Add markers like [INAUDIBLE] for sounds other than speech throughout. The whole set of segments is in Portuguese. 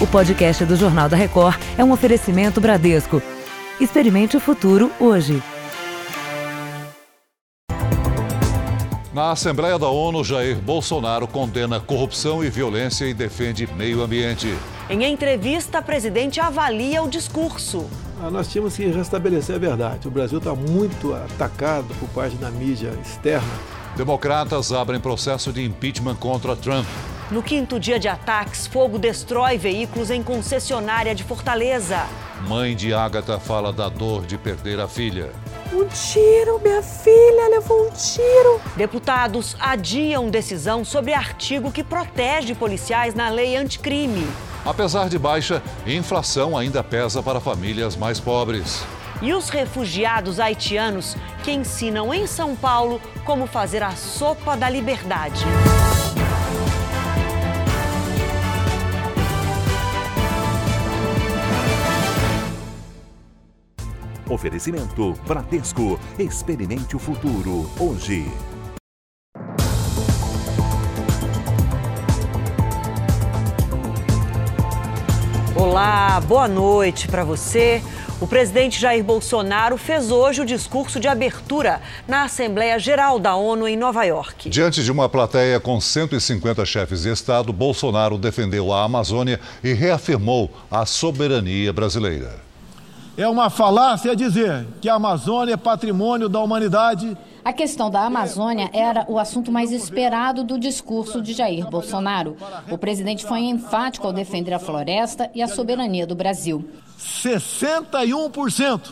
O podcast do Jornal da Record é um oferecimento Bradesco. Experimente o futuro hoje. Na Assembleia da ONU, Jair Bolsonaro condena corrupção e violência e defende meio ambiente. Em entrevista, a presidente avalia o discurso. Ah, nós tínhamos que restabelecer a verdade. O Brasil está muito atacado por parte da mídia externa. Democratas abrem processo de impeachment contra Trump. No quinto dia de ataques, fogo destrói veículos em concessionária de Fortaleza. Mãe de Ágata fala da dor de perder a filha. Um tiro, minha filha levou um tiro. Deputados adiam decisão sobre artigo que protege policiais na lei anticrime. Apesar de baixa, inflação ainda pesa para famílias mais pobres. E os refugiados haitianos que ensinam em São Paulo como fazer a sopa da liberdade. Oferecimento Bradesco. Experimente o futuro hoje. Olá, boa noite para você. O presidente Jair Bolsonaro fez hoje o discurso de abertura na Assembleia Geral da ONU em Nova York. Diante de uma plateia com 150 chefes de Estado, Bolsonaro defendeu a Amazônia e reafirmou a soberania brasileira. É uma falácia dizer que a Amazônia é patrimônio da humanidade. A questão da Amazônia era o assunto mais esperado do discurso de Jair Bolsonaro. O presidente foi enfático ao defender a floresta e a soberania do Brasil. 61%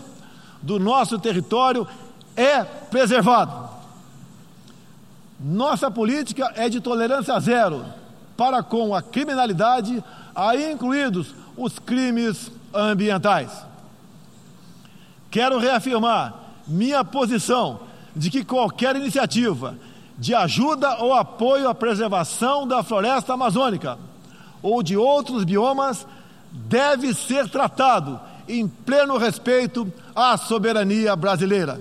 do nosso território é preservado. Nossa política é de tolerância zero para com a criminalidade, aí incluídos os crimes ambientais. Quero reafirmar minha posição de que qualquer iniciativa de ajuda ou apoio à preservação da floresta amazônica ou de outros biomas deve ser tratado em pleno respeito à soberania brasileira.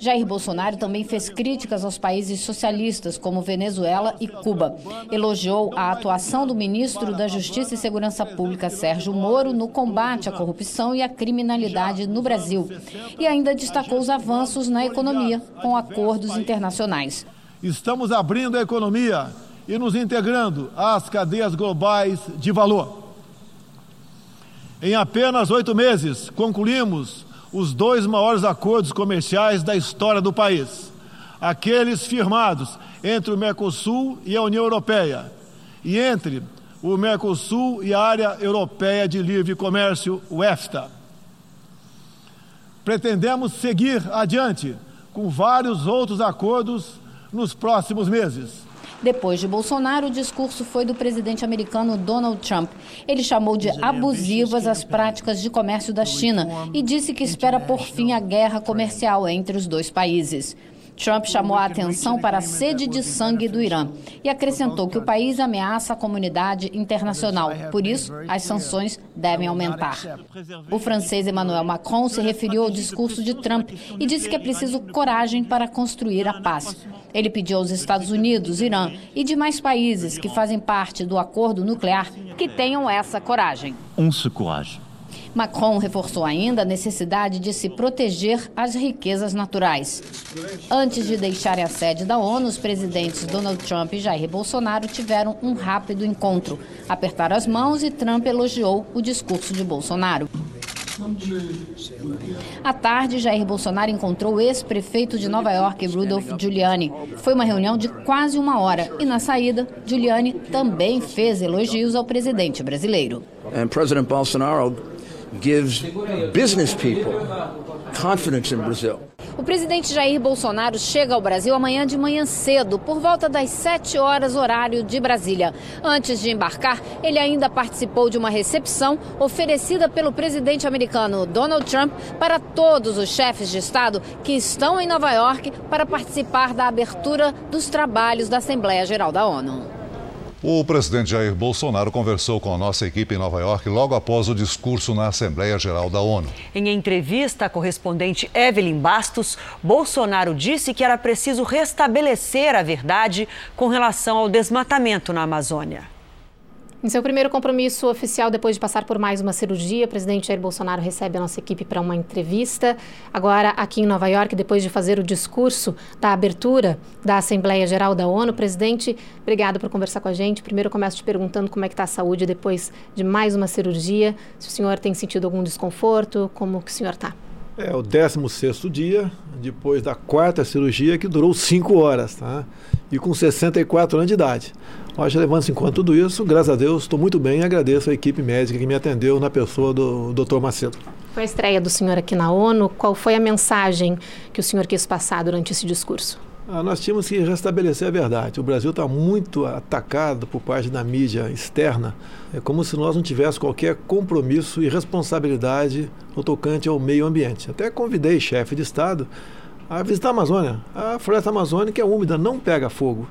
Jair Bolsonaro também fez críticas aos países socialistas, como Venezuela e Cuba. Elogiou a atuação do ministro da Justiça e Segurança Pública, Sérgio Moro, no combate à corrupção e à criminalidade no Brasil. E ainda destacou os avanços na economia com acordos internacionais. Estamos abrindo a economia e nos integrando às cadeias globais de valor. Em apenas oito meses, concluímos os dois maiores acordos comerciais da história do país, aqueles firmados entre o Mercosul e a União Europeia e entre o Mercosul e a Área Europeia de Livre Comércio, o EFTA. Pretendemos seguir adiante com vários outros acordos nos próximos meses. Depois de Bolsonaro, o discurso foi do presidente americano Donald Trump. Ele chamou de abusivas as práticas de comércio da China e disse que espera por fim a guerra comercial entre os dois países. Trump chamou a atenção para a sede de sangue do Irã e acrescentou que o país ameaça a comunidade internacional. Por isso, as sanções devem aumentar. O francês Emmanuel Macron se referiu ao discurso de Trump e disse que é preciso coragem para construir a paz. Ele pediu aos Estados Unidos, Irã e demais países que fazem parte do acordo nuclear que tenham essa coragem. On se courage. Macron reforçou ainda a necessidade de se proteger as riquezas naturais. Antes de deixarem a sede da ONU, os presidentes Donald Trump e Jair Bolsonaro tiveram um rápido encontro. Apertaram as mãos e Trump elogiou o discurso de Bolsonaro. À tarde, Jair Bolsonaro encontrou o ex-prefeito de Nova York, Rudolph Giuliani. Foi uma reunião de quase uma hora e, na saída, Giuliani também fez elogios ao presidente brasileiro. And President Bolsonaro gives business people confidence in Brazil. O presidente Jair Bolsonaro chega ao Brasil amanhã de manhã cedo, por volta das 7 horas, horário de Brasília. Antes de embarcar, ele ainda participou de uma recepção oferecida pelo presidente americano Donald Trump para todos os chefes de Estado que estão em Nova York para participar da abertura dos trabalhos da Assembleia Geral da ONU. O presidente Jair Bolsonaro conversou com a nossa equipe em Nova York logo após o discurso na Assembleia Geral da ONU. Em entrevista à correspondente Evelyn Bastos, Bolsonaro disse que era preciso restabelecer a verdade com relação ao desmatamento na Amazônia. Em seu primeiro compromisso oficial, depois de passar por mais uma cirurgia, o presidente Jair Bolsonaro recebe a nossa equipe para uma entrevista. Agora, aqui em Nova York, depois de fazer o discurso da abertura da Assembleia Geral da ONU, presidente, obrigado por conversar com a gente. Primeiro, começo te perguntando como é que está a saúde depois de mais uma cirurgia. Se o senhor tem sentido algum desconforto, como que o senhor está? É o 16 dia, depois da quarta cirurgia, que durou 5 horas, tá? E com 64 anos de idade. Mas levando-se em conta tudo isso, graças a Deus, estou muito bem e agradeço a equipe médica que me atendeu na pessoa do Dr. Macedo. Foi a estreia do senhor aqui na ONU. Qual foi a mensagem que o senhor quis passar durante esse discurso? Ah, nós tínhamos que restabelecer a verdade. O Brasil está muito atacado por parte da mídia externa. É como se nós não tivéssemos qualquer compromisso e responsabilidade no tocante ao meio ambiente. Até convidei chefe de Estado a visitar a Amazônia. A floresta amazônica é úmida, não pega fogo.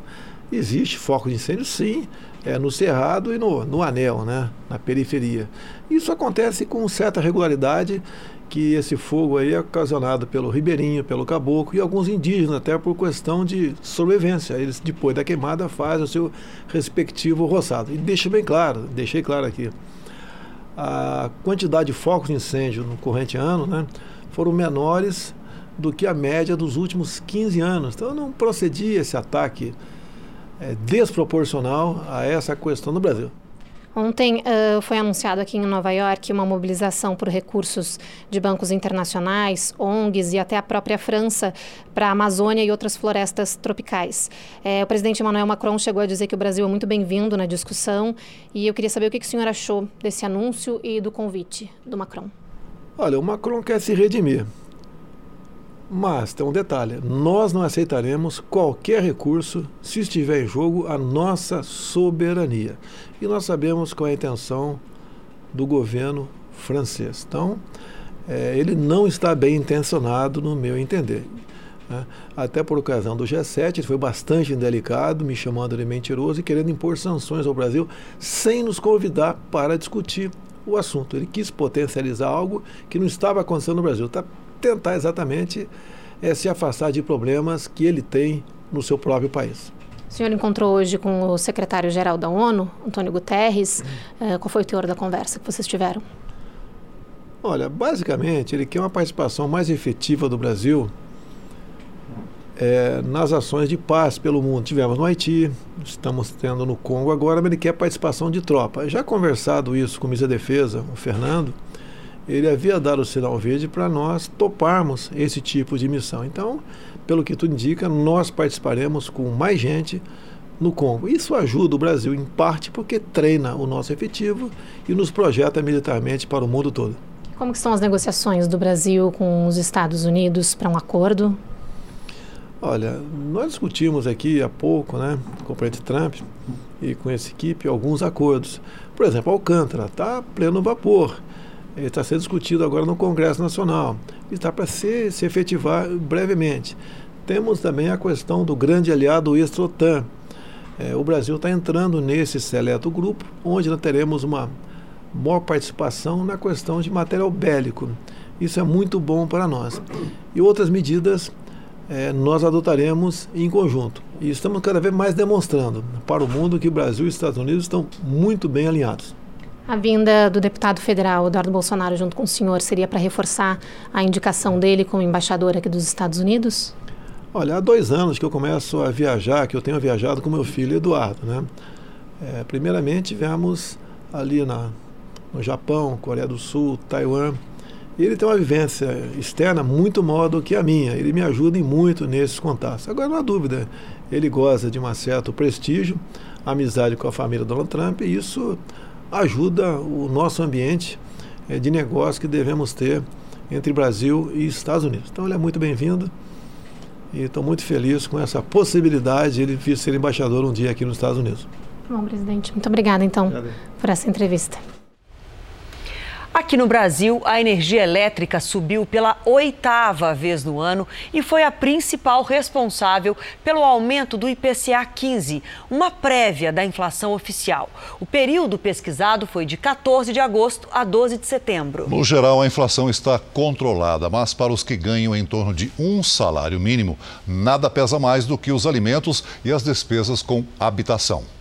Existe foco de incêndio, sim, é no cerrado e no, no anel, né, na periferia. Isso acontece com certa regularidade que esse fogo aí é ocasionado pelo ribeirinho, pelo caboclo e alguns indígenas, até por questão de sobrevivência. Eles, depois da queimada, fazem o seu respectivo roçado. E deixa bem claro, deixei claro aqui, a quantidade de focos de incêndio no corrente ano né, foram menores do que a média dos últimos 15 anos. Então não procedia esse ataque é, desproporcional a essa questão no Brasil. Ontem uh, foi anunciado aqui em Nova York uma mobilização por recursos de bancos internacionais, ONGs e até a própria França para a Amazônia e outras florestas tropicais. É, o presidente Emmanuel Macron chegou a dizer que o Brasil é muito bem-vindo na discussão e eu queria saber o que, que o senhor achou desse anúncio e do convite do Macron. Olha, o Macron quer se redimir. Mas tem um detalhe: nós não aceitaremos qualquer recurso se estiver em jogo a nossa soberania. E nós sabemos qual é a intenção do governo francês. Então, é, ele não está bem intencionado, no meu entender. Né? Até por ocasião do G7, ele foi bastante indelicado, me chamando de mentiroso e querendo impor sanções ao Brasil sem nos convidar para discutir o assunto. Ele quis potencializar algo que não estava acontecendo no Brasil. Está tentar exatamente é, se afastar de problemas que ele tem no seu próprio país. O senhor encontrou hoje com o secretário-geral da ONU, Antônio Guterres. Uhum. qual foi o teor da conversa que vocês tiveram? Olha, basicamente, ele quer uma participação mais efetiva do Brasil é, nas ações de paz pelo mundo. Tivemos no Haiti, estamos tendo no Congo agora, mas ele quer participação de tropa. Já conversado isso com o ministro da Defesa, o Fernando, ele havia dado o sinal verde para nós toparmos esse tipo de missão. Então, pelo que tudo indica, nós participaremos com mais gente no Congo. Isso ajuda o Brasil, em parte, porque treina o nosso efetivo e nos projeta militarmente para o mundo todo. Como estão as negociações do Brasil com os Estados Unidos para um acordo? Olha, nós discutimos aqui há pouco, né, com o presidente Trump e com essa equipe, alguns acordos. Por exemplo, Alcântara está pleno vapor está sendo discutido agora no Congresso Nacional. Está para se, se efetivar brevemente. Temos também a questão do grande aliado Extrotan. É, o Brasil está entrando nesse seleto grupo, onde nós teremos uma maior participação na questão de material bélico. Isso é muito bom para nós. E outras medidas é, nós adotaremos em conjunto. E estamos cada vez mais demonstrando para o mundo que Brasil e os Estados Unidos estão muito bem alinhados. A vinda do deputado federal Eduardo Bolsonaro junto com o senhor seria para reforçar a indicação dele como embaixador aqui dos Estados Unidos? Olha, há dois anos que eu começo a viajar, que eu tenho viajado com meu filho Eduardo. Né? É, primeiramente, viemos ali na, no Japão, Coreia do Sul, Taiwan. Ele tem uma vivência externa muito maior do que a minha. Ele me ajuda muito nesses contatos. Agora, não há dúvida, ele goza de um certo prestígio, amizade com a família Donald Trump, e isso ajuda o nosso ambiente é, de negócio que devemos ter entre Brasil e Estados Unidos. Então ele é muito bem-vindo e estou muito feliz com essa possibilidade de ele vir ser embaixador um dia aqui nos Estados Unidos. Bom, presidente, muito obrigada então Obrigado. por essa entrevista. Aqui no Brasil, a energia elétrica subiu pela oitava vez no ano e foi a principal responsável pelo aumento do IPCA 15, uma prévia da inflação oficial. O período pesquisado foi de 14 de agosto a 12 de setembro. No geral, a inflação está controlada, mas para os que ganham em torno de um salário mínimo, nada pesa mais do que os alimentos e as despesas com habitação.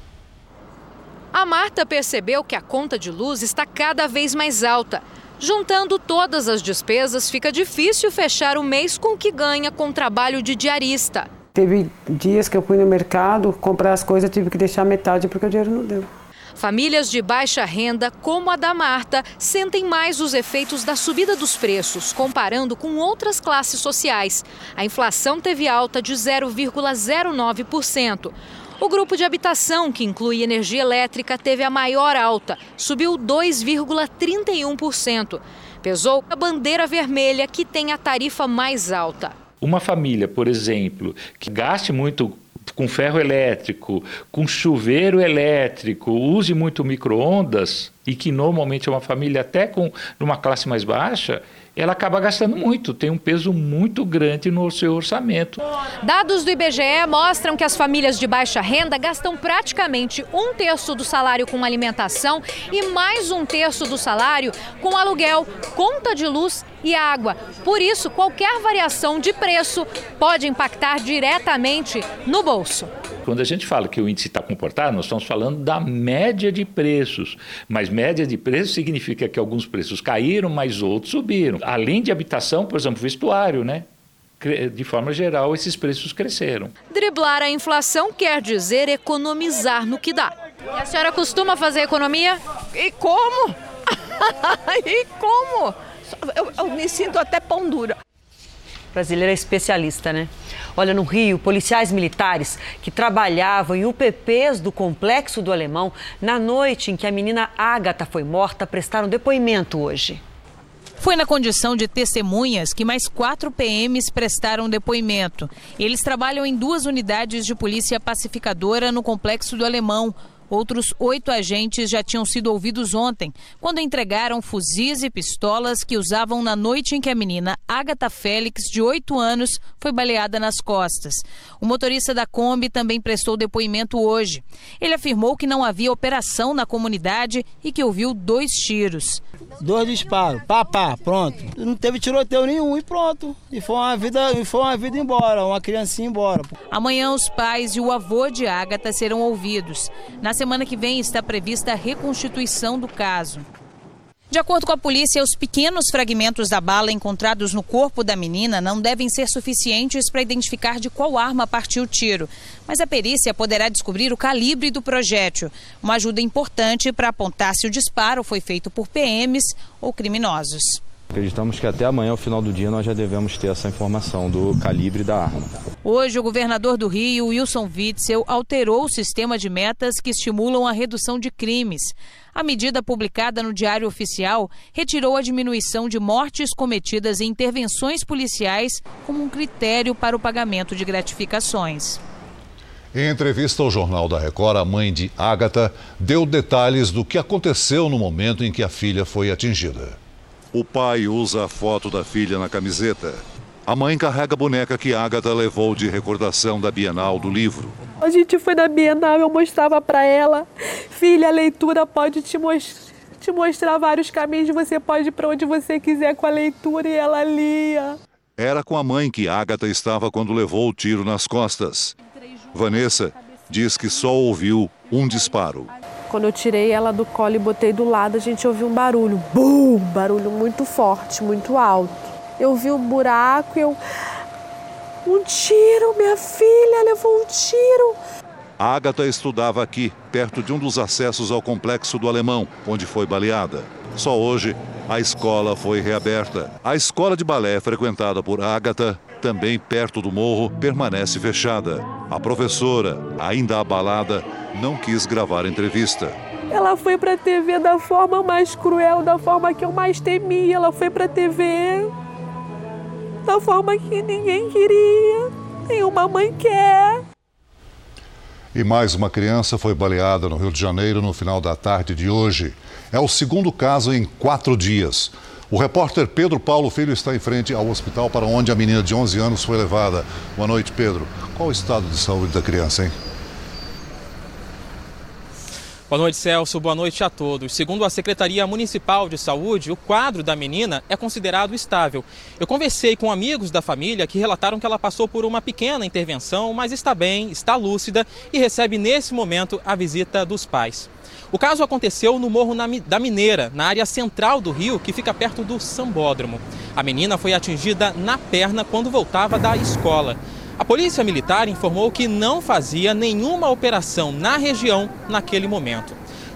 A Marta percebeu que a conta de luz está cada vez mais alta. Juntando todas as despesas, fica difícil fechar o mês com o que ganha com trabalho de diarista. Teve dias que eu fui no mercado comprar as coisas, tive que deixar metade porque o dinheiro não deu. Famílias de baixa renda, como a da Marta, sentem mais os efeitos da subida dos preços, comparando com outras classes sociais. A inflação teve alta de 0,09%. O grupo de habitação, que inclui energia elétrica, teve a maior alta, subiu 2,31%. Pesou a bandeira vermelha, que tem a tarifa mais alta. Uma família, por exemplo, que gaste muito com ferro elétrico, com chuveiro elétrico, use muito micro-ondas, e que normalmente é uma família até com numa classe mais baixa, ela acaba gastando muito, tem um peso muito grande no seu orçamento. Dados do IBGE mostram que as famílias de baixa renda gastam praticamente um terço do salário com alimentação e mais um terço do salário com aluguel, conta de luz e água. Por isso, qualquer variação de preço pode impactar diretamente no bolso. Quando a gente fala que o índice está comportado, nós estamos falando da média de preços. Mas média de preços significa que alguns preços caíram, mas outros subiram. Além de habitação, por exemplo, vestuário, né? de forma geral, esses preços cresceram. Driblar a inflação quer dizer economizar no que dá. E a senhora costuma fazer economia? E como? [LAUGHS] e como? Eu, eu me sinto até pão dura. Brasileira é especialista, né? Olha, no Rio, policiais militares que trabalhavam em UPPs do Complexo do Alemão, na noite em que a menina Ágata foi morta, prestaram depoimento hoje. Foi na condição de testemunhas que mais quatro PMs prestaram depoimento. Eles trabalham em duas unidades de polícia pacificadora no Complexo do Alemão. Outros oito agentes já tinham sido ouvidos ontem, quando entregaram fuzis e pistolas que usavam na noite em que a menina Agatha Félix, de oito anos, foi baleada nas costas. O motorista da Kombi também prestou depoimento hoje. Ele afirmou que não havia operação na comunidade e que ouviu dois tiros. Dois disparos, pá, pá, pronto. Não teve tiroteio nenhum e pronto. E foi uma vida, e foi uma vida embora, uma criancinha embora. Amanhã os pais e o avô de Agatha serão ouvidos. Na semana que vem está prevista a reconstituição do caso. De acordo com a polícia, os pequenos fragmentos da bala encontrados no corpo da menina não devem ser suficientes para identificar de qual arma partiu o tiro. Mas a perícia poderá descobrir o calibre do projétil, uma ajuda importante para apontar se o disparo foi feito por PMs ou criminosos. Acreditamos que até amanhã, ao final do dia, nós já devemos ter essa informação do calibre da arma. Hoje, o governador do Rio, Wilson Witzel, alterou o sistema de metas que estimulam a redução de crimes. A medida publicada no Diário Oficial retirou a diminuição de mortes cometidas em intervenções policiais como um critério para o pagamento de gratificações. Em entrevista ao Jornal da Record, a mãe de Ágata deu detalhes do que aconteceu no momento em que a filha foi atingida. O pai usa a foto da filha na camiseta. A mãe carrega a boneca que Agatha levou de recordação da Bienal do livro. A gente foi na Bienal, eu mostrava para ela, filha, a leitura pode te, te mostrar vários caminhos, você pode ir para onde você quiser com a leitura e ela lia. Era com a mãe que Agatha estava quando levou o tiro nas costas. Vanessa diz que só ouviu um disparo. Quando eu tirei ela do colo e botei do lado, a gente ouviu um barulho. Bum! Barulho muito forte, muito alto. Eu vi um buraco e eu. Um tiro, minha filha levou um tiro. A Agatha estudava aqui, perto de um dos acessos ao complexo do Alemão, onde foi baleada. Só hoje, a escola foi reaberta. A escola de balé frequentada por Agatha, também perto do morro, permanece fechada. A professora, ainda abalada, não quis gravar a entrevista. Ela foi para a TV da forma mais cruel, da forma que eu mais temia. Ela foi para a TV da forma que ninguém queria, nenhuma mãe quer. E mais uma criança foi baleada no Rio de Janeiro no final da tarde de hoje. É o segundo caso em quatro dias. O repórter Pedro Paulo Filho está em frente ao hospital para onde a menina de 11 anos foi levada. Boa noite, Pedro. Qual o estado de saúde da criança, hein? Boa noite, Celso. Boa noite a todos. Segundo a Secretaria Municipal de Saúde, o quadro da menina é considerado estável. Eu conversei com amigos da família que relataram que ela passou por uma pequena intervenção, mas está bem, está lúcida e recebe nesse momento a visita dos pais. O caso aconteceu no Morro da Mineira, na área central do Rio, que fica perto do Sambódromo. A menina foi atingida na perna quando voltava da escola. A Polícia Militar informou que não fazia nenhuma operação na região naquele momento.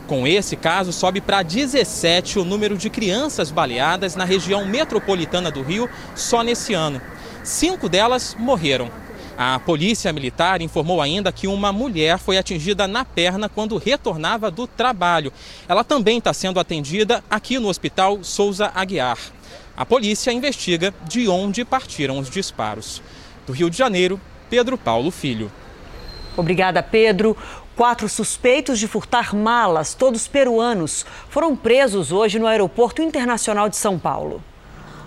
Com esse caso, sobe para 17 o número de crianças baleadas na região metropolitana do Rio só nesse ano. Cinco delas morreram. A Polícia Militar informou ainda que uma mulher foi atingida na perna quando retornava do trabalho. Ela também está sendo atendida aqui no Hospital Souza Aguiar. A polícia investiga de onde partiram os disparos. Do Rio de Janeiro, Pedro Paulo Filho. Obrigada, Pedro. Quatro suspeitos de furtar malas, todos peruanos, foram presos hoje no Aeroporto Internacional de São Paulo.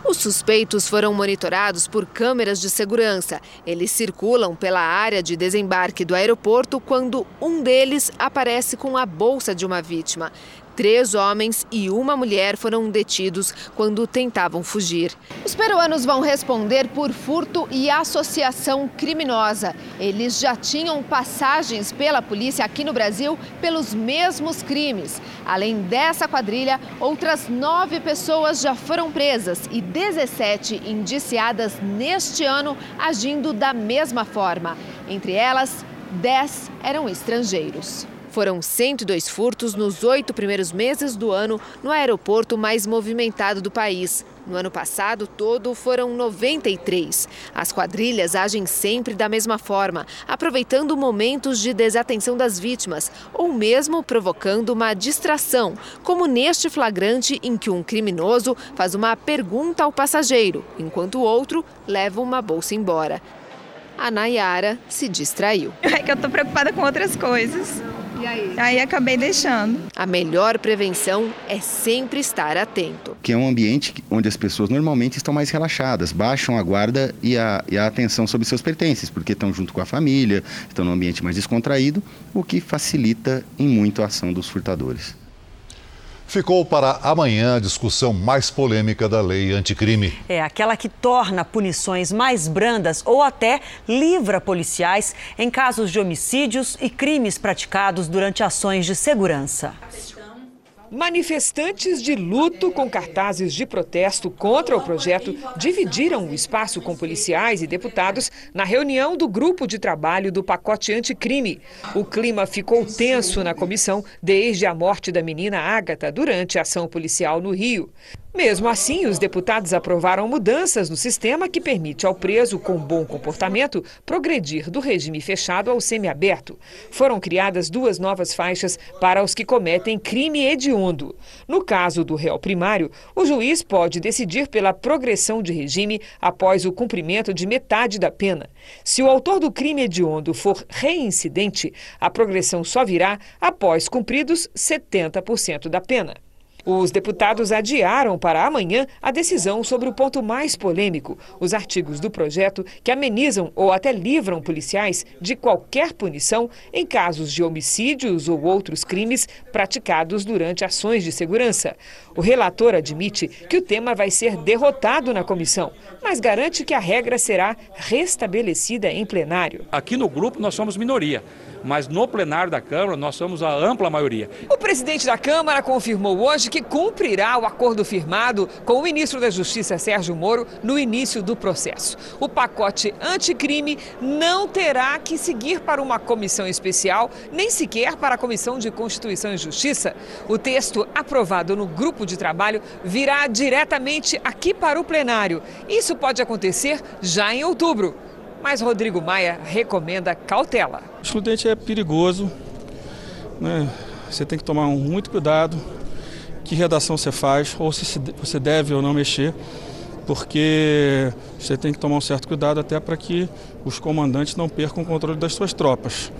Os suspeitos foram monitorados por câmeras de segurança. Eles circulam pela área de desembarque do aeroporto quando um deles aparece com a bolsa de uma vítima. Três homens e uma mulher foram detidos quando tentavam fugir. Os peruanos vão responder por furto e associação criminosa. Eles já tinham passagens pela polícia aqui no Brasil pelos mesmos crimes. Além dessa quadrilha, outras nove pessoas já foram presas e 17 indiciadas neste ano agindo da mesma forma. Entre elas, 10 eram estrangeiros. Foram 102 furtos nos oito primeiros meses do ano no aeroporto mais movimentado do país. No ano passado, todo foram 93. As quadrilhas agem sempre da mesma forma, aproveitando momentos de desatenção das vítimas ou mesmo provocando uma distração, como neste flagrante em que um criminoso faz uma pergunta ao passageiro, enquanto o outro leva uma bolsa embora. A Nayara se distraiu. É que eu tô preocupada com outras coisas. E aí? Aí acabei deixando. A melhor prevenção é sempre estar atento. Que é um ambiente onde as pessoas normalmente estão mais relaxadas, baixam a guarda e a, e a atenção sobre seus pertences, porque estão junto com a família, estão num ambiente mais descontraído, o que facilita em muito a ação dos furtadores. Ficou para amanhã a discussão mais polêmica da lei anticrime. É aquela que torna punições mais brandas ou até livra policiais em casos de homicídios e crimes praticados durante ações de segurança. Manifestantes de luto com cartazes de protesto contra o projeto dividiram o espaço com policiais e deputados na reunião do grupo de trabalho do pacote anticrime. O clima ficou tenso na comissão desde a morte da menina Ágata durante a ação policial no Rio. Mesmo assim, os deputados aprovaram mudanças no sistema que permite ao preso com bom comportamento progredir do regime fechado ao semiaberto. Foram criadas duas novas faixas para os que cometem crime hediondo. No caso do réu primário, o juiz pode decidir pela progressão de regime após o cumprimento de metade da pena. Se o autor do crime hediondo for reincidente, a progressão só virá após cumpridos 70% da pena. Os deputados adiaram para amanhã a decisão sobre o ponto mais polêmico: os artigos do projeto que amenizam ou até livram policiais de qualquer punição em casos de homicídios ou outros crimes praticados durante ações de segurança. O relator admite que o tema vai ser derrotado na comissão, mas garante que a regra será restabelecida em plenário. Aqui no grupo nós somos minoria mas no plenário da Câmara nós somos a ampla maioria. O presidente da Câmara confirmou hoje que cumprirá o acordo firmado com o ministro da Justiça, Sérgio Moro, no início do processo. O pacote anticrime não terá que seguir para uma comissão especial, nem sequer para a Comissão de Constituição e Justiça. O texto aprovado no grupo de trabalho virá diretamente aqui para o plenário. Isso pode acontecer já em outubro mas Rodrigo Maia recomenda cautela. O excludente é perigoso, né? você tem que tomar muito cuidado que redação você faz, ou se você deve ou não mexer, porque você tem que tomar um certo cuidado até para que os comandantes não percam o controle das suas tropas.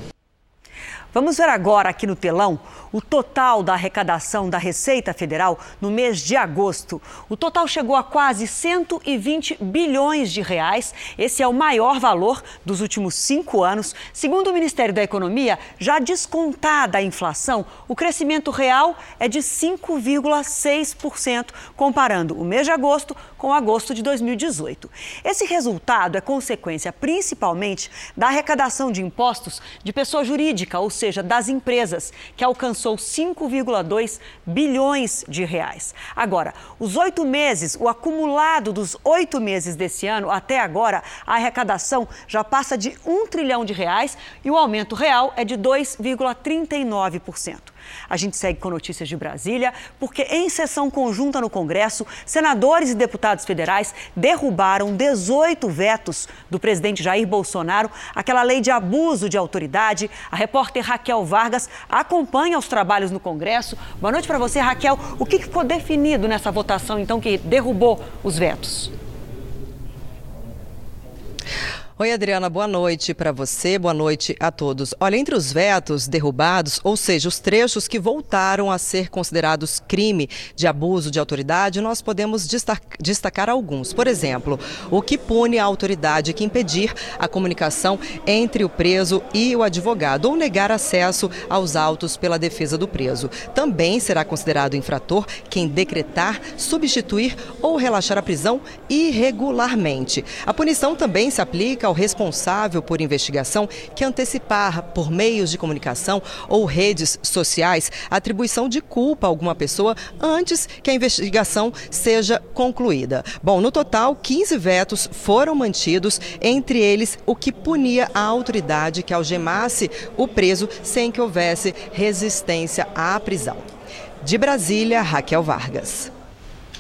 Vamos ver agora aqui no telão o total da arrecadação da Receita Federal no mês de agosto. O total chegou a quase 120 bilhões de reais. Esse é o maior valor dos últimos cinco anos. Segundo o Ministério da Economia, já descontada a inflação, o crescimento real é de 5,6%, comparando o mês de agosto com agosto de 2018. Esse resultado é consequência principalmente da arrecadação de impostos de pessoa jurídica, ou seja, das empresas, que alcançou 5,2 bilhões de reais. Agora, os oito meses, o acumulado dos oito meses desse ano até agora, a arrecadação já passa de um trilhão de reais e o aumento real é de 2,39%. A gente segue com notícias de Brasília, porque em sessão conjunta no Congresso, senadores e deputados federais derrubaram 18 vetos do presidente Jair Bolsonaro, aquela lei de abuso de autoridade. A repórter Raquel Vargas acompanha os trabalhos no Congresso. Boa noite para você, Raquel. O que ficou definido nessa votação, então, que derrubou os vetos? Oi, Adriana, boa noite para você, boa noite a todos. Olha, entre os vetos derrubados, ou seja, os trechos que voltaram a ser considerados crime de abuso de autoridade, nós podemos destacar alguns. Por exemplo, o que pune a autoridade que impedir a comunicação entre o preso e o advogado ou negar acesso aos autos pela defesa do preso. Também será considerado infrator quem decretar, substituir ou relaxar a prisão irregularmente. A punição também se aplica ao responsável por investigação que antecipar, por meios de comunicação ou redes sociais, a atribuição de culpa a alguma pessoa antes que a investigação seja concluída. Bom, no total, 15 vetos foram mantidos, entre eles o que punia a autoridade que algemasse o preso sem que houvesse resistência à prisão. De Brasília, Raquel Vargas.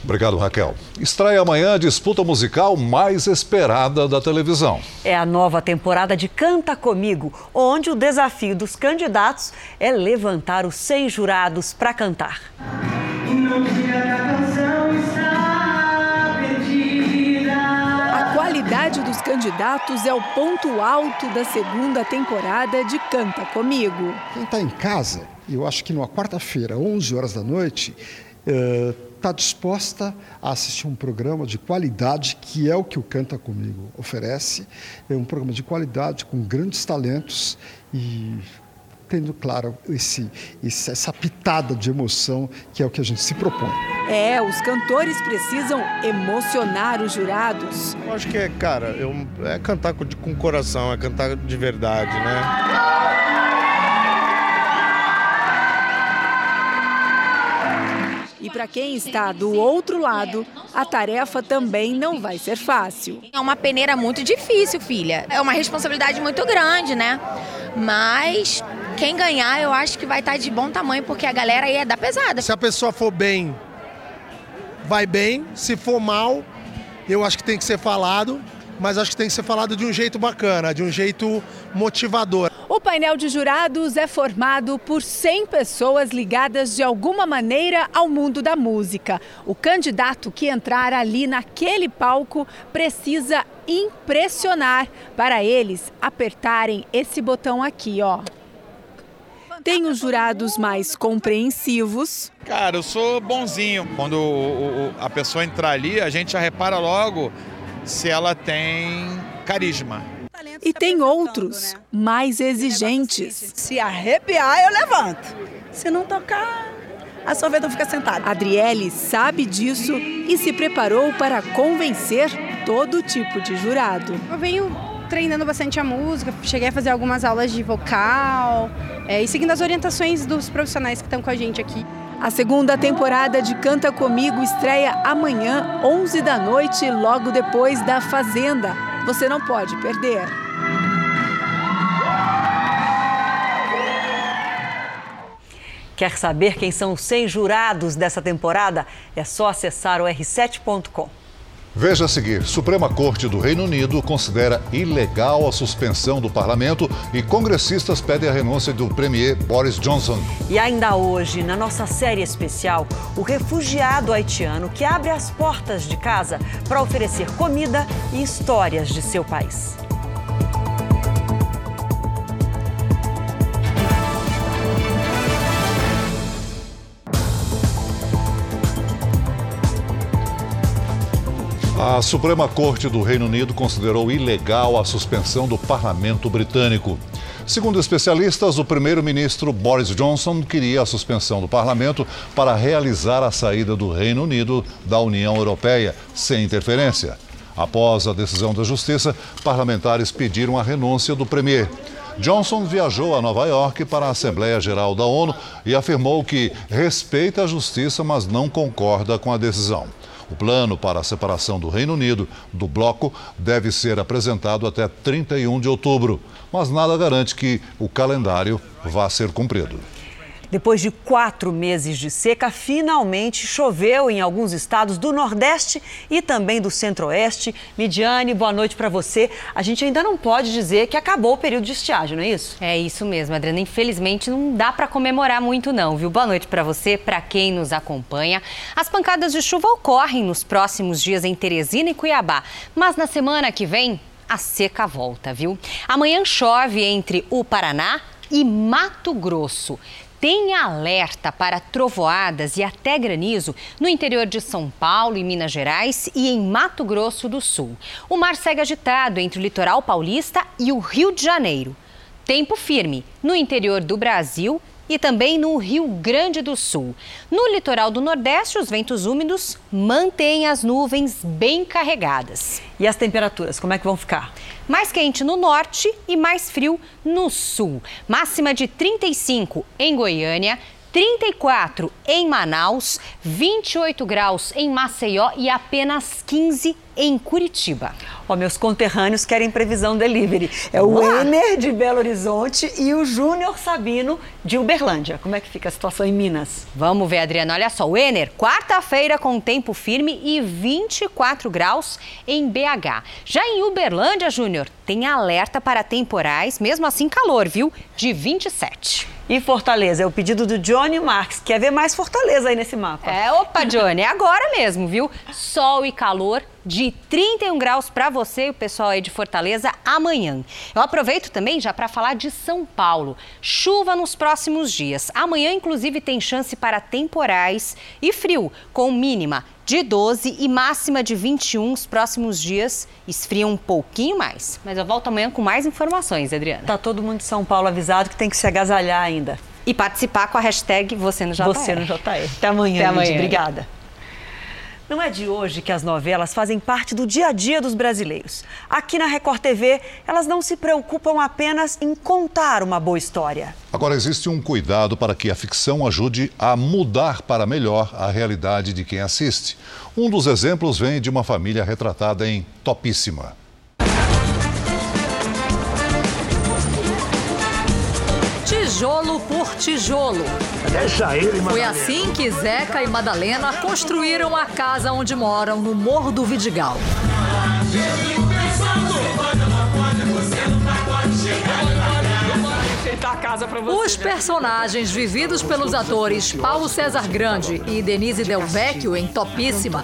Obrigado, Raquel. Estreia amanhã a disputa musical mais esperada da televisão. É a nova temporada de Canta Comigo, onde o desafio dos candidatos é levantar os seis jurados para cantar. A qualidade dos candidatos é o ponto alto da segunda temporada de Canta Comigo. Quem está em casa, eu acho que numa quarta-feira, 11 horas da noite, uh está disposta a assistir um programa de qualidade, que é o que o Canta Comigo oferece. É um programa de qualidade, com grandes talentos e tendo, claro, esse, essa pitada de emoção que é o que a gente se propõe. É, os cantores precisam emocionar os jurados. Eu acho que é, cara, eu, é cantar com, com coração, é cantar de verdade, né? E para quem está do outro lado, a tarefa também não vai ser fácil. É uma peneira muito difícil, filha. É uma responsabilidade muito grande, né? Mas quem ganhar, eu acho que vai estar de bom tamanho, porque a galera aí é da pesada. Se a pessoa for bem, vai bem. Se for mal, eu acho que tem que ser falado mas acho que tem que ser falado de um jeito bacana, de um jeito motivador. O painel de jurados é formado por 100 pessoas ligadas de alguma maneira ao mundo da música. O candidato que entrar ali naquele palco precisa impressionar para eles apertarem esse botão aqui, ó. Tem os jurados mais compreensivos. Cara, eu sou bonzinho. Quando a pessoa entrar ali, a gente já repara logo se ela tem carisma. E tem outros mais exigentes. Se arrepiar, eu levanto. Se não tocar, a sua vez não fica sentada. Adriele sabe disso e se preparou para convencer todo tipo de jurado. Eu venho treinando bastante a música, cheguei a fazer algumas aulas de vocal é, e seguindo as orientações dos profissionais que estão com a gente aqui. A segunda temporada de Canta Comigo estreia amanhã, 11 da noite, logo depois da Fazenda. Você não pode perder. Quer saber quem são os 100 jurados dessa temporada? É só acessar o r7.com. Veja a seguir: Suprema Corte do Reino Unido considera ilegal a suspensão do parlamento e congressistas pedem a renúncia do premier Boris Johnson. E ainda hoje, na nossa série especial, o refugiado haitiano que abre as portas de casa para oferecer comida e histórias de seu país. A Suprema Corte do Reino Unido considerou ilegal a suspensão do parlamento britânico. Segundo especialistas, o primeiro-ministro Boris Johnson queria a suspensão do parlamento para realizar a saída do Reino Unido da União Europeia, sem interferência. Após a decisão da Justiça, parlamentares pediram a renúncia do premier. Johnson viajou a Nova York para a Assembleia Geral da ONU e afirmou que respeita a justiça, mas não concorda com a decisão. O plano para a separação do Reino Unido do bloco deve ser apresentado até 31 de outubro, mas nada garante que o calendário vá ser cumprido. Depois de quatro meses de seca, finalmente choveu em alguns estados do Nordeste e também do Centro-Oeste. Lidiane, boa noite para você. A gente ainda não pode dizer que acabou o período de estiagem, não é isso? É isso mesmo, Adriana. Infelizmente não dá para comemorar muito não, viu? Boa noite para você, para quem nos acompanha. As pancadas de chuva ocorrem nos próximos dias em Teresina e Cuiabá, mas na semana que vem a seca volta, viu? Amanhã chove entre o Paraná e Mato Grosso tem alerta para trovoadas e até granizo no interior de São Paulo e Minas Gerais e em Mato Grosso do Sul. O mar segue agitado entre o litoral paulista e o Rio de Janeiro. Tempo firme no interior do Brasil e também no Rio Grande do Sul. No litoral do Nordeste, os ventos úmidos mantêm as nuvens bem carregadas. E as temperaturas, como é que vão ficar? Mais quente no norte e mais frio no sul. Máxima de 35 em Goiânia, 34 em Manaus, 28 graus em Maceió e apenas 15 em Curitiba. Ó, meus conterrâneos querem previsão delivery. É o. Ener de Belo Horizonte e o Júnior Sabino de Uberlândia. Como é que fica a situação em Minas? Vamos ver, Adriana. Olha só, o Ener, quarta-feira com tempo firme e 24 graus em BH. Já em Uberlândia, Júnior, tem alerta para temporais, mesmo assim calor, viu? De 27. E Fortaleza, é o pedido do Johnny Marques. Quer ver mais Fortaleza aí nesse mapa? É, opa, Johnny, é agora mesmo, viu? Sol e calor de 31 graus para você e o pessoal aí de Fortaleza amanhã. Eu aproveito também já para falar de São Paulo. Chuva nos próximos dias. Amanhã, inclusive, tem chance para temporais e frio, com mínima de 12 e máxima de 21 os próximos dias. Esfria um pouquinho mais. Mas eu volto amanhã com mais informações, Adriana. Tá todo mundo de São Paulo avisado que tem que se agasalhar ainda. E participar com a hashtag Você no JR. Você no JR. Até amanhã, Até amanhã. Obrigada. Não é de hoje que as novelas fazem parte do dia a dia dos brasileiros. Aqui na Record TV, elas não se preocupam apenas em contar uma boa história. Agora, existe um cuidado para que a ficção ajude a mudar para melhor a realidade de quem assiste. Um dos exemplos vem de uma família retratada em Topíssima. Tijolo por tijolo. Deixa ele, Foi assim que Zeca e Madalena construíram a casa onde moram no Morro do Vidigal. Os personagens vividos pelos atores Paulo César Grande e Denise Del Vecchio em Topíssima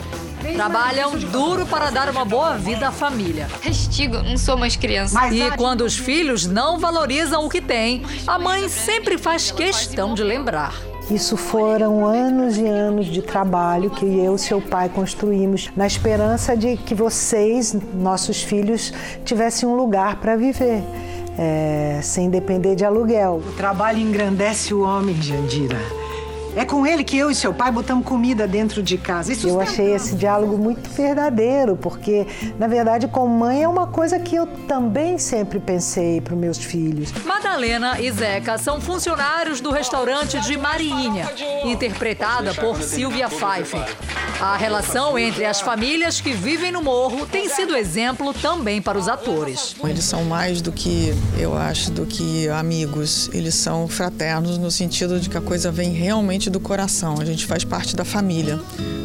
Trabalham duro para dar uma boa vida à família. Restigo, não sou mais criança. E quando os filhos não valorizam o que têm, a mãe sempre faz questão de lembrar. Isso foram anos e anos de trabalho que eu e seu pai construímos na esperança de que vocês, nossos filhos, tivessem um lugar para viver. É, sem depender de aluguel. O trabalho engrandece o homem, Jandira. É com ele que eu e seu pai botamos comida dentro de casa. Isso eu achei esse diálogo muito verdadeiro, porque, na verdade, com mãe é uma coisa que eu também sempre pensei para os meus filhos. Madalena e Zeca são funcionários do restaurante de Mariinha, interpretada por Silvia Pfeiffer. A relação entre as famílias que vivem no morro tem sido exemplo também para os atores. Eles são mais do que, eu acho, do que amigos. Eles são fraternos no sentido de que a coisa vem realmente do coração. A gente faz parte da família,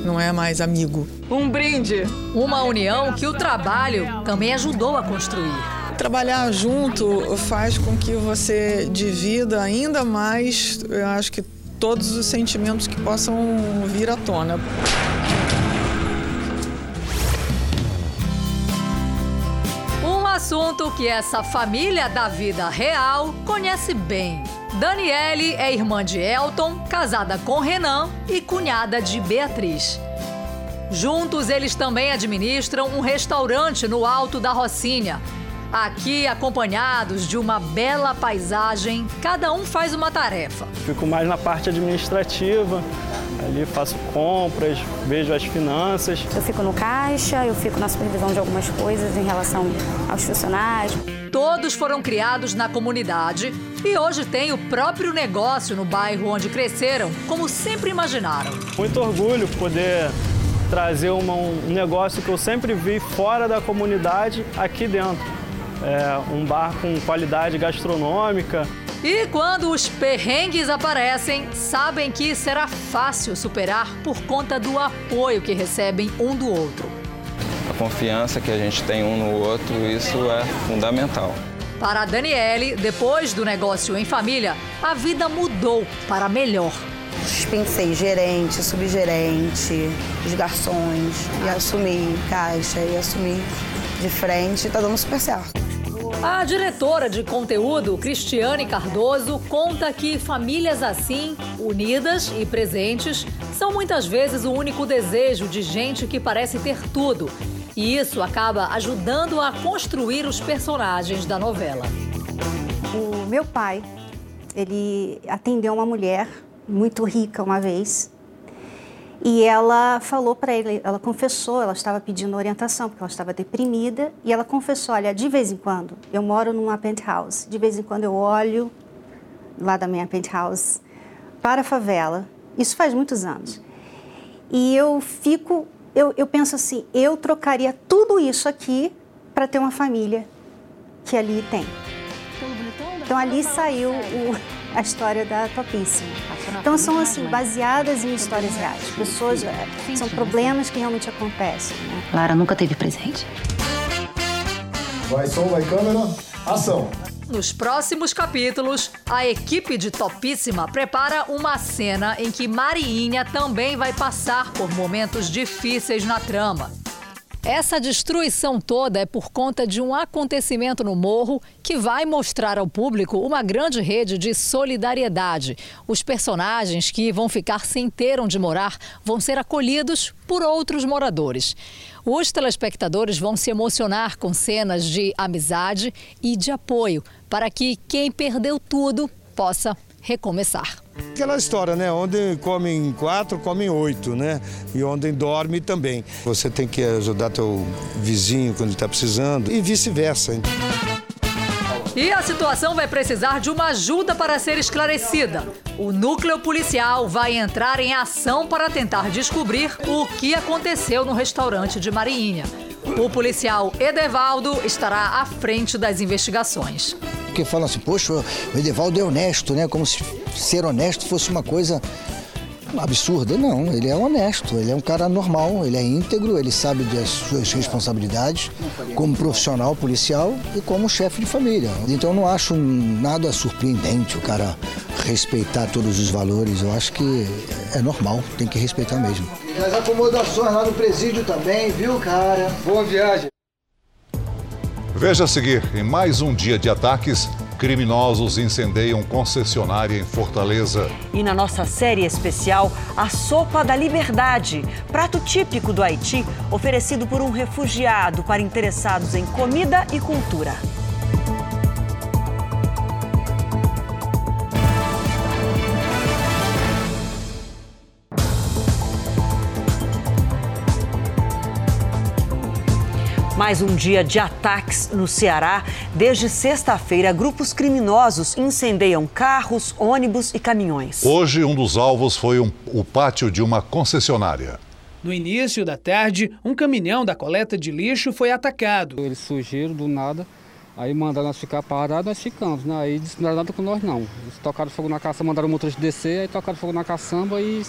não é mais amigo. Um brinde. Uma união que o trabalho também ajudou a construir. Trabalhar junto faz com que você divida ainda mais, eu acho que todos os sentimentos que possam vir à tona. Que essa família da vida real conhece bem. Daniele é irmã de Elton, casada com Renan e cunhada de Beatriz. Juntos, eles também administram um restaurante no alto da Rocinha. Aqui, acompanhados de uma bela paisagem, cada um faz uma tarefa. Fico mais na parte administrativa, ali faço compras, vejo as finanças. Eu fico no caixa, eu fico na supervisão de algumas coisas em relação aos funcionários. Todos foram criados na comunidade e hoje têm o próprio negócio no bairro onde cresceram, como sempre imaginaram. Muito orgulho poder trazer uma, um negócio que eu sempre vi fora da comunidade aqui dentro é, um bar com qualidade gastronômica. E quando os perrengues aparecem, sabem que será fácil superar por conta do apoio que recebem um do outro. A confiança que a gente tem um no outro, isso é fundamental. Para a Daniele, depois do negócio em família, a vida mudou para melhor. Dispensei gerente, subgerente, os garçons, e assumi caixa, e assumi de frente, tá dando super certo. A diretora de conteúdo, Cristiane Cardoso, conta que famílias assim, unidas e presentes, são muitas vezes o único desejo de gente que parece ter tudo. E isso acaba ajudando a construir os personagens da novela. O meu pai, ele atendeu uma mulher muito rica uma vez e ela falou para ele, ela confessou, ela estava pedindo orientação porque ela estava deprimida e ela confessou, olha, de vez em quando eu moro numa penthouse, de vez em quando eu olho lá da minha penthouse para a favela. Isso faz muitos anos. E eu fico, eu, eu penso assim, eu trocaria tudo isso aqui para ter uma família que ali tem. Então ali saiu o, a história da Topíssima. Então são assim baseadas em histórias reais. Pessoas é, são problemas que realmente acontecem. Né? Lara nunca teve presente. Vai som, vai câmera, ação. Nos próximos capítulos, a equipe de Topíssima prepara uma cena em que Mariinha também vai passar por momentos difíceis na trama. Essa destruição toda é por conta de um acontecimento no morro que vai mostrar ao público uma grande rede de solidariedade. Os personagens que vão ficar sem ter onde morar vão ser acolhidos por outros moradores. Os telespectadores vão se emocionar com cenas de amizade e de apoio para que quem perdeu tudo possa recomeçar. Aquela história, né? Onde comem quatro, comem oito, né? E onde dorme também. Você tem que ajudar teu vizinho quando está precisando e vice-versa. E a situação vai precisar de uma ajuda para ser esclarecida. O núcleo policial vai entrar em ação para tentar descobrir o que aconteceu no restaurante de Mariinha. O policial Edevaldo estará à frente das investigações porque falam assim, poxa, o Edevaldo é honesto, né? Como se ser honesto fosse uma coisa absurda. Não, ele é honesto, ele é um cara normal, ele é íntegro, ele sabe das suas responsabilidades como profissional policial e como chefe de família. Então eu não acho nada surpreendente o cara respeitar todos os valores. Eu acho que é normal, tem que respeitar mesmo. E as acomodações lá no presídio também, viu, cara? Boa viagem. Veja a seguir, em mais um dia de ataques, criminosos incendeiam concessionária em Fortaleza. E na nossa série especial, a sopa da liberdade, prato típico do Haiti, oferecido por um refugiado para interessados em comida e cultura. Mais um dia de ataques no Ceará. Desde sexta-feira, grupos criminosos incendeiam carros, ônibus e caminhões. Hoje, um dos alvos foi um, o pátio de uma concessionária. No início da tarde, um caminhão da coleta de lixo foi atacado. Eles surgiram do nada, aí mandaram nós ficar parados, nós ficamos, né? Aí disse não era nada com nós não. Eles tocaram fogo na caçamba, mandaram o motorista descer, aí tocaram fogo na caçamba e,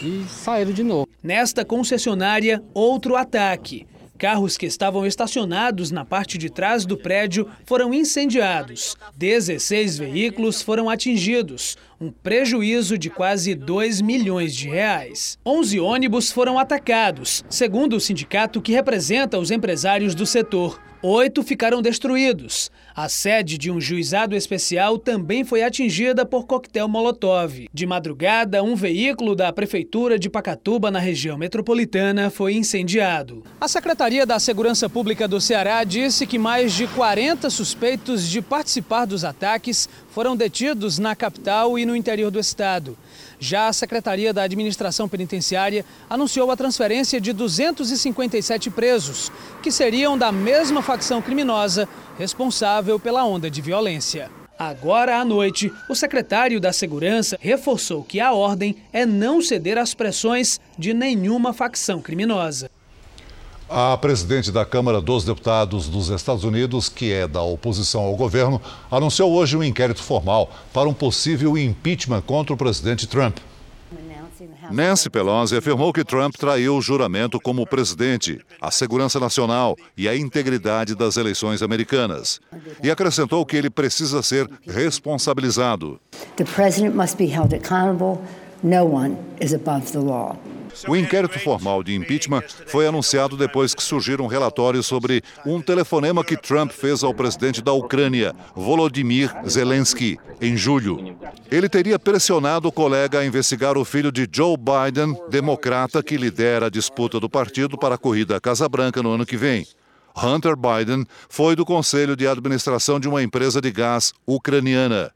e saíram de novo. Nesta concessionária, outro ataque. Carros que estavam estacionados na parte de trás do prédio foram incendiados. 16 veículos foram atingidos, um prejuízo de quase 2 milhões de reais. 11 ônibus foram atacados, segundo o sindicato que representa os empresários do setor. Oito ficaram destruídos. A sede de um juizado especial também foi atingida por coquetel Molotov. De madrugada, um veículo da Prefeitura de Pacatuba, na região metropolitana, foi incendiado. A Secretaria da Segurança Pública do Ceará disse que mais de 40 suspeitos de participar dos ataques foram detidos na capital e no interior do estado. Já a Secretaria da Administração Penitenciária anunciou a transferência de 257 presos, que seriam da mesma facção criminosa responsável pela onda de violência. Agora à noite, o secretário da Segurança reforçou que a ordem é não ceder às pressões de nenhuma facção criminosa. A presidente da Câmara dos Deputados dos Estados Unidos, que é da oposição ao governo, anunciou hoje um inquérito formal para um possível impeachment contra o presidente Trump. Nancy Pelosi afirmou que Trump traiu o juramento como presidente, a segurança nacional e a integridade das eleições americanas. E acrescentou que ele precisa ser responsabilizado. The president must be held accountable. No one is above the law. O inquérito formal de impeachment foi anunciado depois que surgiram relatórios sobre um telefonema que Trump fez ao presidente da Ucrânia, Volodymyr Zelensky, em julho. Ele teria pressionado o colega a investigar o filho de Joe Biden, democrata que lidera a disputa do partido para a corrida à Casa Branca no ano que vem. Hunter Biden foi do conselho de administração de uma empresa de gás ucraniana.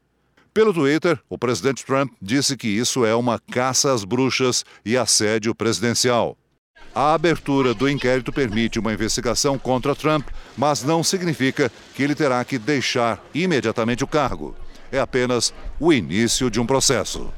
Pelo Twitter, o presidente Trump disse que isso é uma caça às bruxas e assédio presidencial. A abertura do inquérito permite uma investigação contra Trump, mas não significa que ele terá que deixar imediatamente o cargo. É apenas o início de um processo.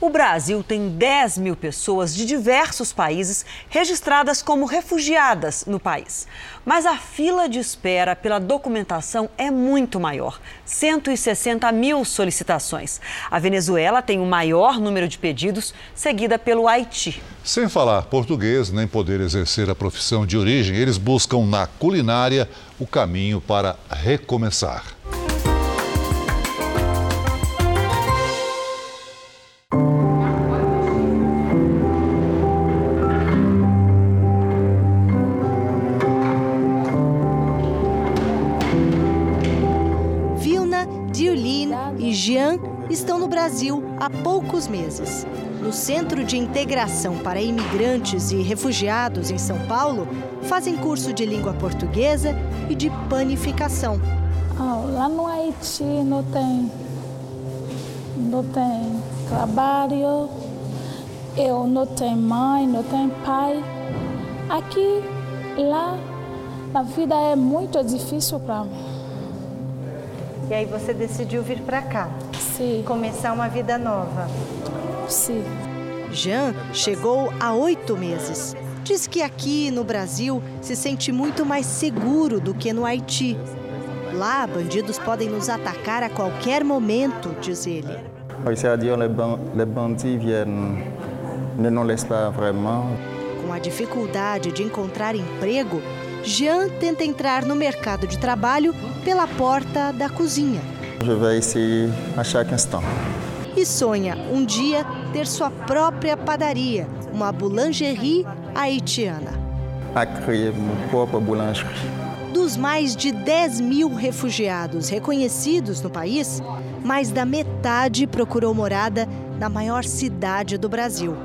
O Brasil tem 10 mil pessoas de diversos países registradas como refugiadas no país. Mas a fila de espera pela documentação é muito maior 160 mil solicitações. A Venezuela tem o maior número de pedidos, seguida pelo Haiti. Sem falar português nem poder exercer a profissão de origem, eles buscam na culinária o caminho para recomeçar. Brasil há poucos meses. No Centro de Integração para Imigrantes e Refugiados em São Paulo, fazem curso de língua portuguesa e de panificação. Oh, lá no Haiti não tem, não tem trabalho, eu não tenho mãe, não tenho pai. Aqui, lá, a vida é muito difícil para mim. E aí você decidiu vir para cá? Sim. Começar uma vida nova? Sim. Jean chegou há oito meses. Diz que aqui no Brasil se sente muito mais seguro do que no Haiti. Lá, bandidos podem nos atacar a qualquer momento, diz ele. Com a dificuldade de encontrar emprego, Jean tenta entrar no mercado de trabalho pela porta da cozinha. E sonha um dia ter sua própria padaria, uma boulangerie haitiana. Dos mais de 10 mil refugiados reconhecidos no país, mais da metade procurou morada na maior cidade do Brasil.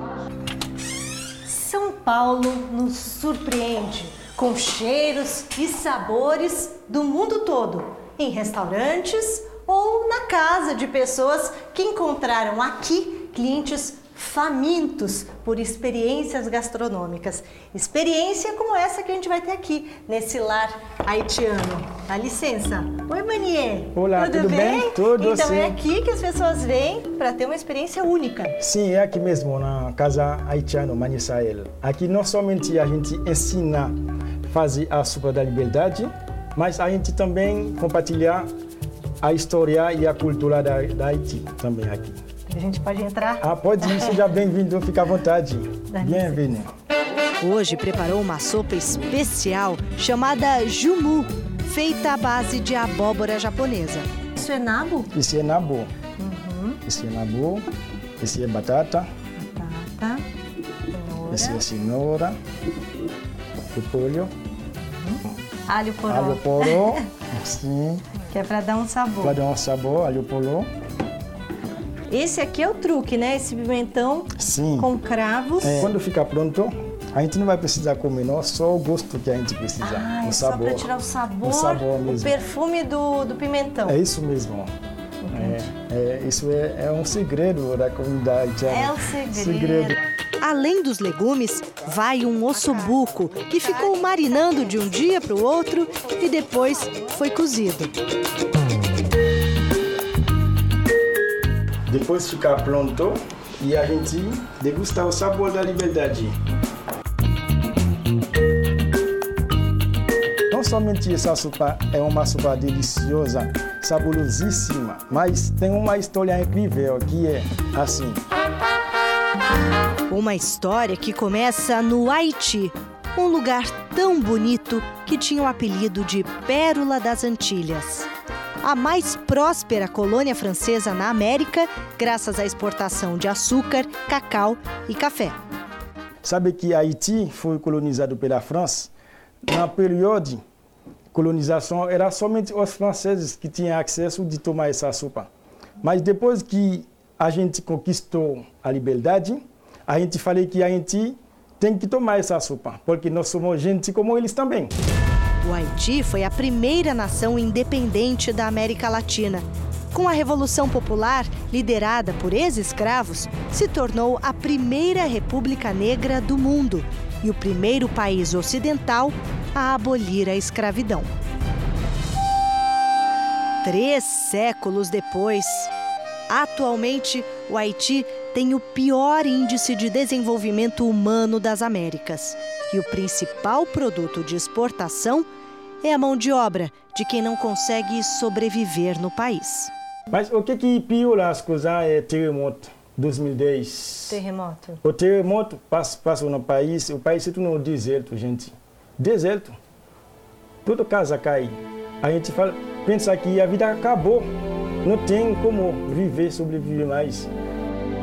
São Paulo nos surpreende com cheiros e sabores do mundo todo, em restaurantes ou na casa de pessoas que encontraram aqui clientes famintos por experiências gastronômicas. Experiência como essa que a gente vai ter aqui, nesse lar haitiano. Dá licença. Oi, Manier. Olá, tudo, tudo bem? bem? Tudo Então sim. é aqui que as pessoas vêm para ter uma experiência única. Sim, é aqui mesmo, na casa haitiana Manisael. Aqui não somente a gente ensina a fazer a sopa da liberdade, mas a gente também compartilha a história e a cultura da, da Haiti também aqui. A gente pode entrar? Ah, pode ir, seja bem-vindo, fica à vontade. Bem-vindo. Hoje preparou uma sopa especial chamada jumu, feita à base de abóbora japonesa. Isso é nabo? Isso é nabo. Uhum. Isso é nabo. Isso é batata. Batata. Isso é cenoura. O polho. Uhum. Alho poró. Alho poró, [LAUGHS] sim. Que é para dar um sabor. Para dar um sabor, alho poró. Esse aqui é o truque, né? Esse pimentão sim. com cravos. É. Quando ficar pronto, a gente não vai precisar comer, não, só o gosto que a gente precisa. Ah, o é sabor. só para tirar o sabor, o sabor mesmo. o perfume do, do pimentão. É isso mesmo. É, é, isso é, é, um segredo da comunidade. É um segredo. segredo. Além dos legumes, vai um ossobuco que ficou marinando de um dia para o outro e depois foi cozido. Depois ficar pronto e a gente degustar o sabor da liberdade. Não somente essa sopa é uma sopa deliciosa, saborosíssima, mas tem uma história incrível que é assim. Uma história que começa no Haiti, um lugar tão bonito que tinha o apelido de Pérola das Antilhas. A mais próspera colônia francesa na América, graças à exportação de açúcar, cacau e café. Sabe que Haiti foi colonizado pela França na período colonização era somente os franceses que tinham acesso de tomar essa sopa. Mas depois que a gente conquistou a liberdade, a gente falou que a gente tem que tomar essa sopa, porque nós somos gente como eles também. O Haiti foi a primeira nação independente da América Latina. Com a Revolução Popular, liderada por ex-escravos, se tornou a primeira república negra do mundo e o primeiro país ocidental a abolir a escravidão. Três séculos depois, atualmente o Haiti tem o pior índice de desenvolvimento humano das Américas. E o principal produto de exportação é a mão de obra de quem não consegue sobreviver no país. Mas o que, que piora as coisas é terremoto 2010. Terremoto. O terremoto passou no país, o país se tornou deserto, gente. Deserto. Toda casa cai. A gente fala, pensa que a vida acabou. Não tem como viver, sobreviver mais.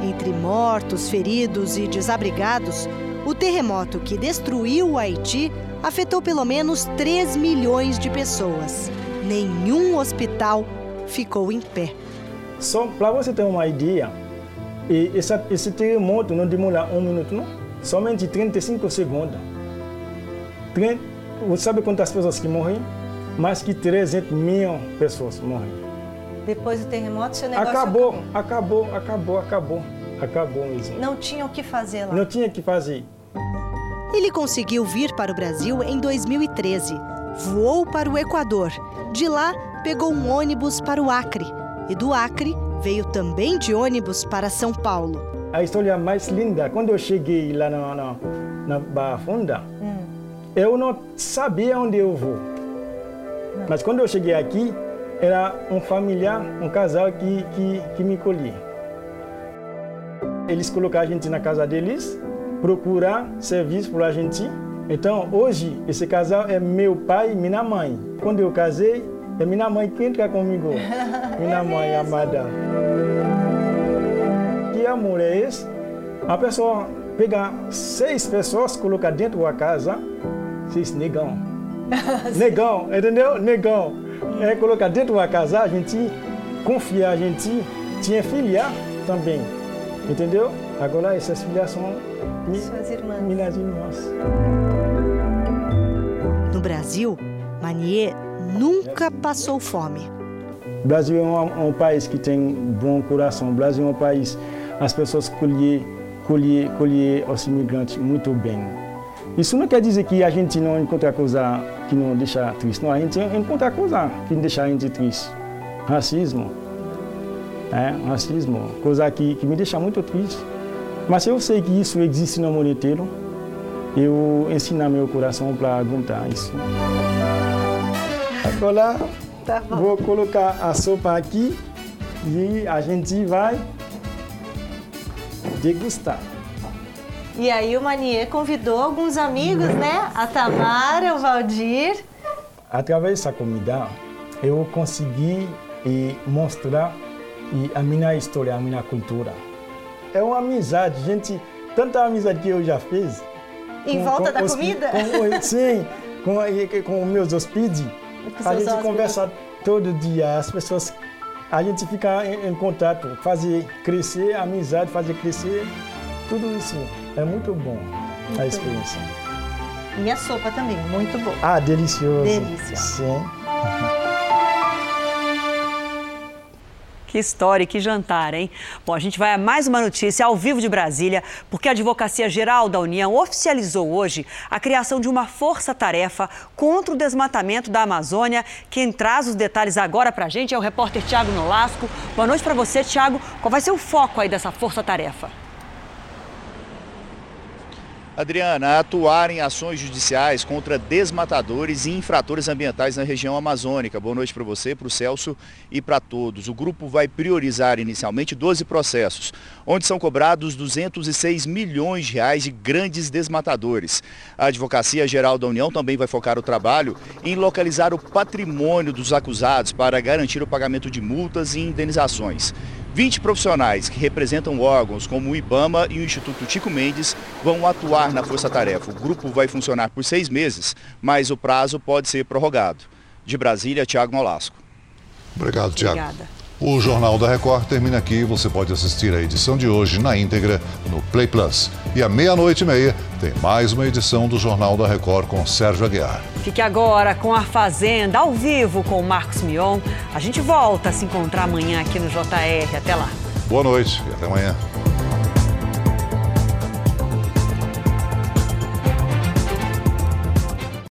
Entre mortos, feridos e desabrigados, o terremoto que destruiu o Haiti afetou pelo menos 3 milhões de pessoas. Nenhum hospital ficou em pé. Só para você ter uma ideia, esse, esse terremoto não demora um minuto, não? Somente 35 segundos. Você sabe quantas pessoas que morrem? Mais que 300 mil pessoas morrem. Depois do terremoto, seu negócio acabou. Acabou, acabou, acabou, acabou. Acabou mesmo. Não tinha o que fazer lá. Não tinha o que fazer. Ele conseguiu vir para o Brasil em 2013. Voou para o Equador. De lá, pegou um ônibus para o Acre. E do Acre, veio também de ônibus para São Paulo. A história mais linda, quando eu cheguei lá na, na, na Barra Funda, hum. eu não sabia onde eu vou. Mas quando eu cheguei aqui, era um familiar, um casal que, que, que me colhia. Eles colocaram a gente na casa deles, procurar serviço para a gente. Então, hoje, esse casal é meu pai e minha mãe. Quando eu casei, é minha mãe que entra comigo. [LAUGHS] minha é mãe amada. Que amor é esse? A pessoa pega seis pessoas, coloca dentro da casa, seis negão. [LAUGHS] negão, entendeu? Negão. É colocar dentro da casa, a gente confia, a gente tinha filha também. Entendeu? Agora essas filhas são suas irmãs. Minhas irmãs. No Brasil, Manier nunca passou fome. O Brasil é um, um, país que tem bom coração. O Brasil é um país as pessoas colhem colher, colher os imigrantes muito bem. Isso não quer dizer que a gente não encontra coisa que não deixa triste. Não, a gente encontra coisa que deixa a gente triste. Racismo. É, racismo. Coisa que, que me deixa muito triste. Mas eu sei que isso existe no mundo inteiro. Eu ensino meu coração para aguentar isso. Agora tá vou colocar a sopa aqui e a gente vai degustar. E aí o Manier convidou alguns amigos, né? A Tamara, o Valdir. Através dessa comida, eu consegui mostrar a minha história, a minha cultura. É uma amizade, gente, tanta amizade que eu já fiz. Em com, volta com da comida? Com, [LAUGHS] sim, com, com meus hóspedes, a gente conversa todo dia, as pessoas, a gente fica em, em contato, fazer crescer a amizade, fazer crescer tudo isso. É muito bom muito a experiência. Bom. E a sopa também, muito boa. Ah, delicioso. Delícia. Sim. Que história, que jantar, hein? Bom, a gente vai a mais uma notícia ao vivo de Brasília, porque a Advocacia Geral da União oficializou hoje a criação de uma força-tarefa contra o desmatamento da Amazônia. Quem traz os detalhes agora para a gente é o repórter Tiago Nolasco. Boa noite para você, Tiago. Qual vai ser o foco aí dessa força-tarefa? Adriana, atuar em ações judiciais contra desmatadores e infratores ambientais na região amazônica. Boa noite para você, para o Celso e para todos. O grupo vai priorizar inicialmente 12 processos, onde são cobrados 206 milhões de reais de grandes desmatadores. A Advocacia Geral da União também vai focar o trabalho em localizar o patrimônio dos acusados para garantir o pagamento de multas e indenizações. 20 profissionais que representam órgãos como o IBAMA e o Instituto Tico Mendes vão atuar na Força Tarefa. O grupo vai funcionar por seis meses, mas o prazo pode ser prorrogado. De Brasília, Tiago Nolasco. Obrigado, Tiago. Obrigada. O Jornal da Record termina aqui. Você pode assistir a edição de hoje na íntegra no Play Plus. E à meia-noite e meia tem mais uma edição do Jornal da Record com Sérgio Aguiar. Fique agora com a Fazenda ao vivo com o Marcos Mion. A gente volta a se encontrar amanhã aqui no JR. Até lá. Boa noite e até amanhã.